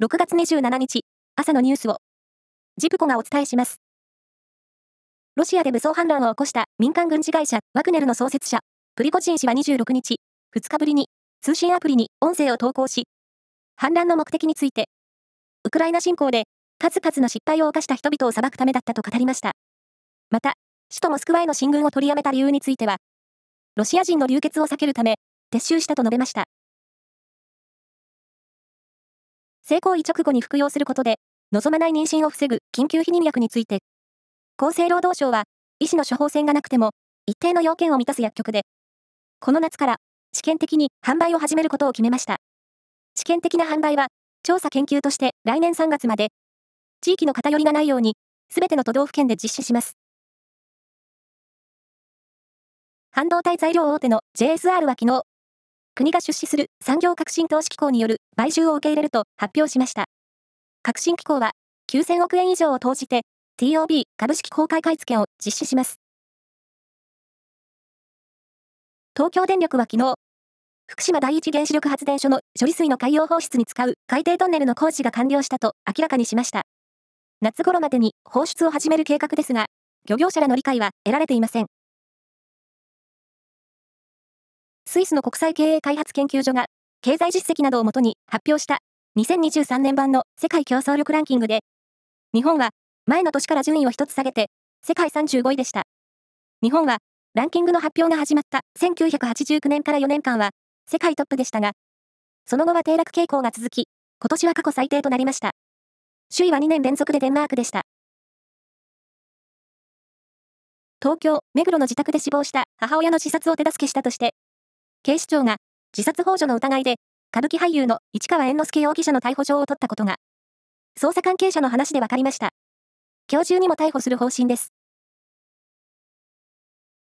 6月27日、朝のニュースを、ジプコがお伝えします。ロシアで武装反乱を起こした民間軍事会社ワグネルの創設者、プリコチン氏は26日、2日ぶりに通信アプリに音声を投稿し、反乱の目的について、ウクライナ侵攻で数々の失敗を犯した人々を裁くためだったと語りました。また、首都モスクワへの進軍を取りやめた理由については、ロシア人の流血を避けるため、撤収したと述べました。性行為直後に服用することで、望まない妊娠を防ぐ緊急避妊薬について、厚生労働省は、医師の処方箋がなくても、一定の要件を満たす薬局で、この夏から試験的に販売を始めることを決めました。試験的な販売は、調査研究として来年3月まで、地域の偏りがないように、すべての都道府県で実施します。半導体材料大手の JSR は昨日、国が出資する産業革新投資機構による買収を受け入れると発表しました。革新機構は9000億円以上を投じて TOB 株式公開買い付けを実施します。東京電力は昨日、福島第一原子力発電所の処理水の海洋放出に使う海底トンネルの工事が完了したと明らかにしました。夏頃までに放出を始める計画ですが、漁業者らの理解は得られていません。スイスの国際経営開発研究所が、経済実績などをもとに発表した2023年版の世界競争力ランキングで、日本は前の年から順位を一つ下げて、世界35位でした。日本は、ランキングの発表が始まった1989年から4年間は、世界トップでしたが、その後は低落傾向が続き、今年は過去最低となりました。首位は2年連続でデンマークでした。東京、目黒の自宅で死亡した母親の自殺を手助けしたとして、警視庁が自殺幇助の疑いで、歌舞伎俳優の市川猿之助容疑者の逮捕状を取ったことが、捜査関係者の話で分かりました。今日中にも逮捕する方針です。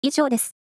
以上です。